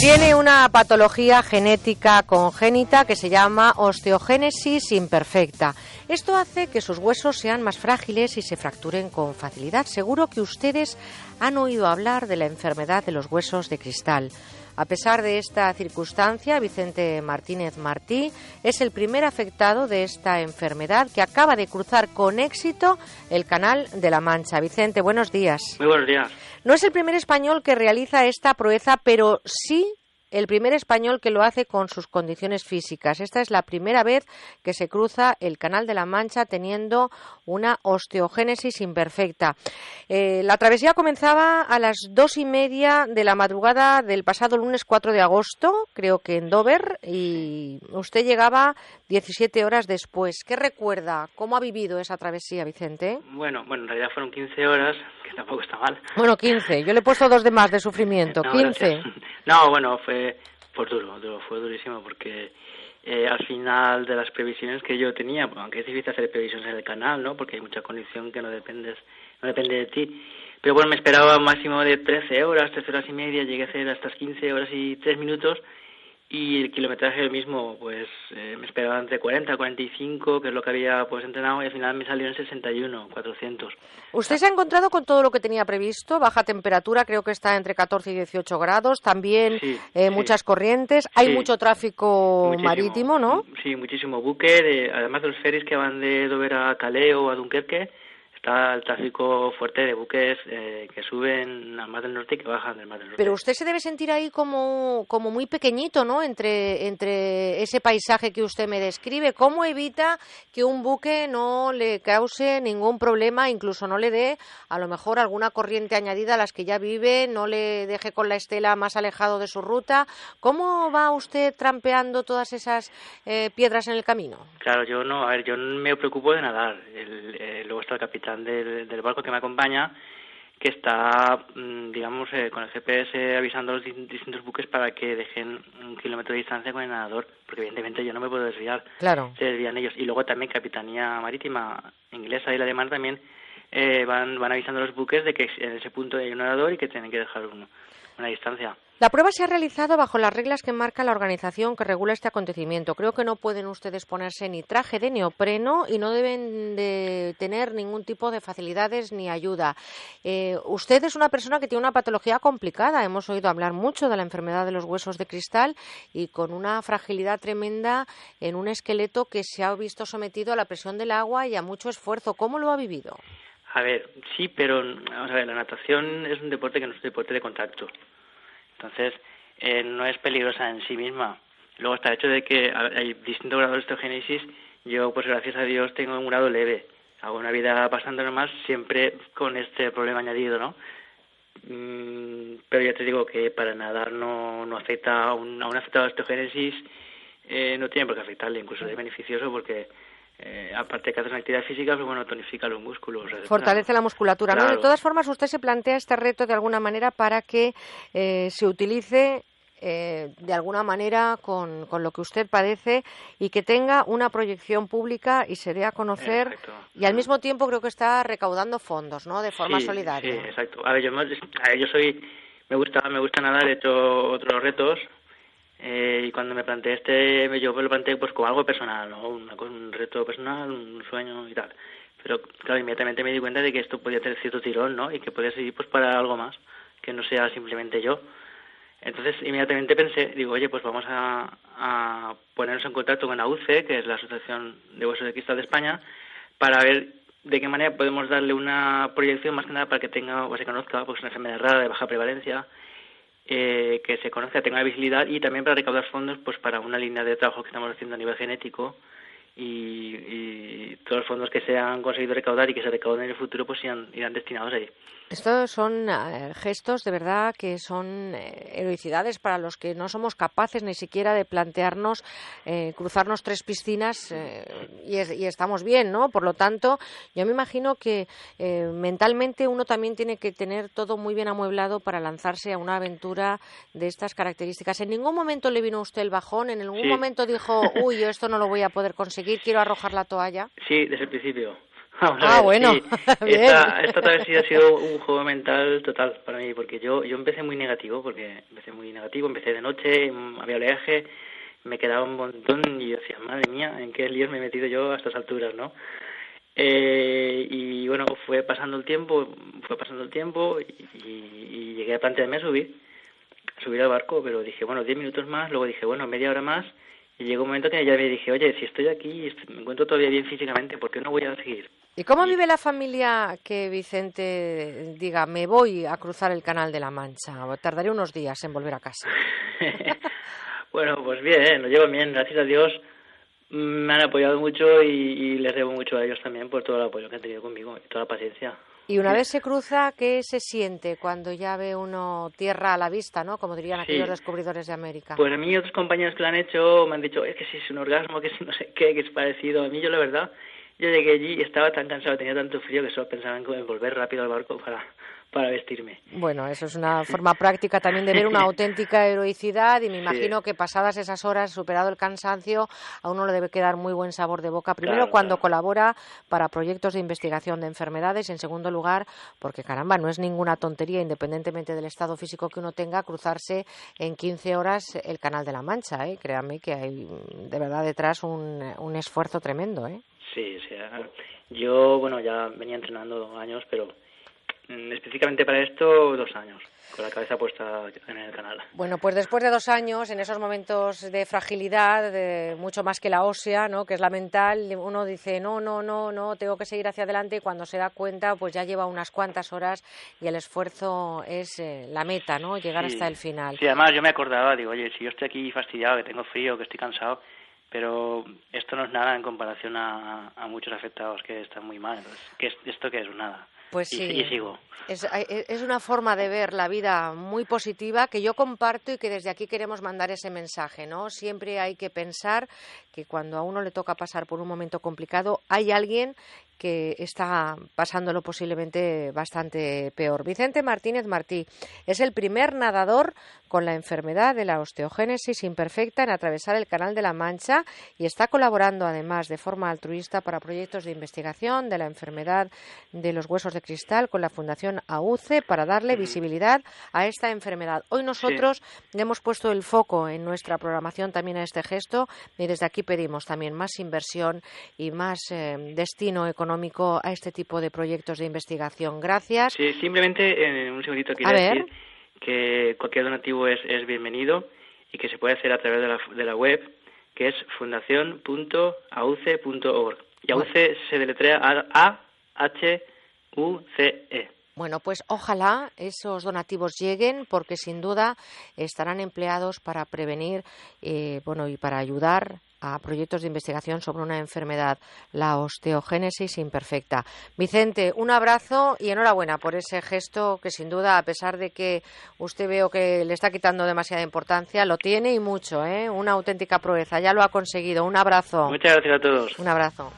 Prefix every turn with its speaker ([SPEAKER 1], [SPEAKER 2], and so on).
[SPEAKER 1] Tiene una patología genética congénita que se llama osteogénesis imperfecta. Esto hace que sus huesos sean más frágiles y se fracturen con facilidad. Seguro que ustedes han oído hablar de la enfermedad de los huesos de cristal. A pesar de esta circunstancia, Vicente Martínez Martí es el primer afectado de esta enfermedad que acaba de cruzar con éxito el Canal de la Mancha. Vicente, buenos días.
[SPEAKER 2] Muy buenos días.
[SPEAKER 1] No es el primer español que realiza esta proeza, pero sí el primer español que lo hace con sus condiciones físicas. Esta es la primera vez que se cruza el Canal de la Mancha teniendo una osteogénesis imperfecta. Eh, la travesía comenzaba a las dos y media de la madrugada del pasado lunes 4 de agosto, creo que en Dover, y usted llegaba 17 horas después. ¿Qué recuerda? ¿Cómo ha vivido esa travesía, Vicente?
[SPEAKER 2] Bueno, bueno, en realidad fueron 15 horas, que tampoco está mal.
[SPEAKER 1] Bueno, 15. Yo le he puesto dos de más de sufrimiento. 15.
[SPEAKER 2] No, bueno, fue pues duro, duro, fue durísimo porque eh, al final de las previsiones que yo tenía, aunque es difícil hacer previsiones en el canal, ¿no? Porque hay mucha condición que no dependes, no depende de ti. Pero bueno, me esperaba un máximo de 13 horas, 13 horas y media, llegué a hacer hasta 15 horas y 3 minutos y el kilometraje mismo, pues eh, me esperaba entre 40 y 45, que es lo que había pues entrenado, y al final me salió en 61, 400.
[SPEAKER 1] ¿Usted se ha encontrado con todo lo que tenía previsto? Baja temperatura, creo que está entre 14 y 18 grados, también eh, muchas corrientes, hay mucho tráfico marítimo, ¿no?
[SPEAKER 2] Sí, muchísimo buque, además de los ferries que van de Dover a Calais o a Dunkerque, está el tráfico fuerte de buques eh, que suben al mar del norte y que bajan del mar del norte.
[SPEAKER 1] Pero usted se debe sentir ahí como, como muy pequeñito, ¿no? Entre, entre ese paisaje que usted me describe. ¿Cómo evita que un buque no le cause ningún problema, incluso no le dé a lo mejor alguna corriente añadida a las que ya vive, no le deje con la estela más alejado de su ruta? ¿Cómo va usted trampeando todas esas eh, piedras en el camino?
[SPEAKER 2] Claro, yo no, a ver, yo no me preocupo de nadar. El, está el capitán del, barco que me acompaña que está, mm, digamos, eh, con el GPS avisando a los distintos buques para que dejen un kilómetro de distancia con el nadador, porque evidentemente yo no me puedo desviar.
[SPEAKER 1] Claro.
[SPEAKER 2] Se desvían ellos. Y luego también Capitanía Marítima inglesa y la alemana también eh, van, van avisando a los buques de que en ese punto hay un nadador y que tienen que dejar una distancia.
[SPEAKER 1] La prueba se ha realizado bajo las reglas que marca la organización que regula este acontecimiento. Creo que no pueden ustedes ponerse ni traje de neopreno y no deben de tener ningún tipo de facilidades ni ayuda. Eh, usted es una persona que tiene una patología complicada. Hemos oído hablar mucho de la enfermedad de los huesos de cristal y con una fragilidad tremenda en un esqueleto que se ha visto sometido a la presión del agua y a mucho esfuerzo. ¿Cómo lo ha vivido?
[SPEAKER 2] A ver, sí, pero vamos a ver, la natación es un deporte que no es un deporte de contacto. Entonces, eh, no es peligrosa en sí misma. Luego está el hecho de que hay distintos grados de osteogénesis. Yo, pues gracias a Dios, tengo un grado leve. Hago una vida bastante normal, siempre con este problema añadido, ¿no? Mm, pero ya te digo que para nadar no, no afecta a un, a afectado de osteogénesis, eh, no tiene por qué afectarle, incluso es beneficioso porque eh, aparte que hace una actividad física, pues bueno, tonifica los músculos.
[SPEAKER 1] Fortalece la musculatura. ¿no? De todas formas, usted se plantea este reto de alguna manera para que eh, se utilice eh, de alguna manera con, con, lo que usted padece y que tenga una proyección pública y se dé a conocer y al mismo tiempo creo que está recaudando fondos, ¿no? De forma solidaria.
[SPEAKER 2] Sí, exacto. A ver, yo, yo soy, me gusta, me gusta nadar, he hecho otros retos eh, y cuando me planteé este, yo me lo planteé pues como algo personal, ¿no? un reto personal, un sueño y tal. Pero claro, inmediatamente me di cuenta de que esto podía tener cierto tirón, ¿no? Y que podía seguir pues para algo más, que no sea simplemente yo. Entonces inmediatamente pensé, digo, oye, pues vamos a, a ponernos en contacto con la UCE, que es la Asociación de Huesos de Cristal de España, para ver de qué manera podemos darle una proyección más que nada para que tenga o se conozca pues una enfermedad rara de baja prevalencia eh, que se conozca, tenga visibilidad y también para recaudar fondos pues para una línea de trabajo que estamos haciendo a nivel genético y, y todos los fondos que se han conseguido recaudar y que se recauden en el futuro pues irán, irán destinados ahí.
[SPEAKER 1] Estos son eh, gestos de verdad que son eh, heroicidades para los que no somos capaces ni siquiera de plantearnos eh, cruzarnos tres piscinas y, y, estamos bien, ¿no? Por lo tanto, yo me imagino que mentalmente uno también tiene que tener todo muy bien amueblado para lanzarse a una aventura de estas características. ¿En ningún momento le vino a usted el bajón? ¿En ningún momento dijo, uy, yo esto no lo voy a poder conseguir, quiero arrojar la toalla?
[SPEAKER 2] Sí, desde el principio.
[SPEAKER 1] Ah, bueno.
[SPEAKER 2] Esta, esta travesía ha sido un juego mental total para mí, porque yo, yo empecé muy negativo, porque empecé muy negativo, empecé de noche, había oleaje, me quedaba un montón y yo decía, madre mía, ¿en qué líos me he metido yo a estas alturas, no? Eh, y bueno, fue pasando el tiempo, fue pasando el tiempo y, llegué a plantearme a subir, a subir al barco, pero dije, bueno, diez minutos más, luego dije, bueno, media hora más y llegó un momento que ya me dije, oye, si estoy aquí y me encuentro todavía bien físicamente, ¿por qué no voy a seguir?
[SPEAKER 1] ¿Y cómo vive la familia que Vicente diga, me voy a cruzar el Canal de la Mancha? Tardaré unos días en volver a casa.
[SPEAKER 2] bueno, pues bien, lo llevo bien, gracias a Dios me han apoyado mucho y, les debo mucho a ellos también por todo el apoyo que han tenido conmigo y toda la paciencia.
[SPEAKER 1] Y una vez se cruza, ¿qué se siente cuando ya ve uno tierra a la vista, ¿no? Como dirían aquellos descubridores de América.
[SPEAKER 2] Pues a mí otros compañeros que lo han hecho me han dicho, es que si es un orgasmo, que si no sé qué, que es parecido. A mí yo la verdad, yo llegué allí y estaba tan cansado, tenía tanto frío que solo pensaba en volver rápido al barco para para vestirme.
[SPEAKER 1] Bueno, eso es una forma práctica también de ver una auténtica heroicidad y me imagino que pasadas esas horas, superado el cansancio, a uno le debe quedar muy buen sabor de boca. Primero, cuando colabora para proyectos de investigación de enfermedades. En segundo lugar, porque caramba, no es ninguna tontería, independientemente del estado físico que uno tenga, cruzarse en 15 horas el Canal de la Mancha. ¿eh? Créanme que hay de verdad detrás un, un esfuerzo tremendo. ¿eh?
[SPEAKER 2] Sí, sí. Yo, bueno, ya venía entrenando años, pero Mm, específicamente para esto, dos años, con la cabeza puesta en el canal.
[SPEAKER 1] Bueno, pues después de dos años, en esos momentos de fragilidad, de mucho más que la ósea, ¿no? que es la mental, uno dice, no, no, no, no, tengo que seguir hacia adelante y cuando se da cuenta, pues ya lleva unas cuantas horas y el esfuerzo es eh, la meta, ¿no? llegar hasta el final.
[SPEAKER 2] Sí, además yo me acordaba, digo, oye, si yo estoy aquí fastidiado, que tengo frío, que estoy cansado, pero esto no es nada en comparación a, muchos afectados que están muy mal. Entonces, ¿esto qué es? Nada.
[SPEAKER 1] Pues sí. Es, una forma de ver la vida muy positiva que yo comparto y que desde aquí queremos mandar ese mensaje, ¿no? Siempre hay que pensar que cuando a uno le toca pasar por un momento complicado, hay alguien que está pasándolo posiblemente bastante peor. Vicente Martínez Martí es el primer nadador con la enfermedad de la osteogénesis imperfecta en atravesar el Canal de la Mancha y está colaborando además de forma altruista para proyectos de investigación de la enfermedad de los huesos de cristal con la Fundación AUCE para darle visibilidad a esta enfermedad. Hoy nosotros hemos puesto el foco en nuestra programación también a este gesto y desde aquí pedimos también más inversión y más eh, destino económico a este tipo de proyectos de investigación. Gracias.
[SPEAKER 2] Sí, simplemente en eh, un segundito quiero decir que cualquier donativo es, es bienvenido y que se puede hacer a través de la, de la web que es fundación.auce.org. Y AUCE se deletrea A-H-U-C-E.
[SPEAKER 1] Bueno, pues ojalá esos donativos lleguen porque sin duda estarán empleados para prevenir eh, bueno, y para ayudar a proyectos de investigación sobre una enfermedad, la osteogénesis imperfecta. Vicente, un abrazo y enhorabuena por ese gesto que sin duda, a pesar de que usted veo que le está quitando demasiada importancia, lo tiene y mucho, ¿eh? Una auténtica proeza, ya lo ha conseguido. Un abrazo.
[SPEAKER 2] Muchas gracias a todos.
[SPEAKER 1] Un abrazo.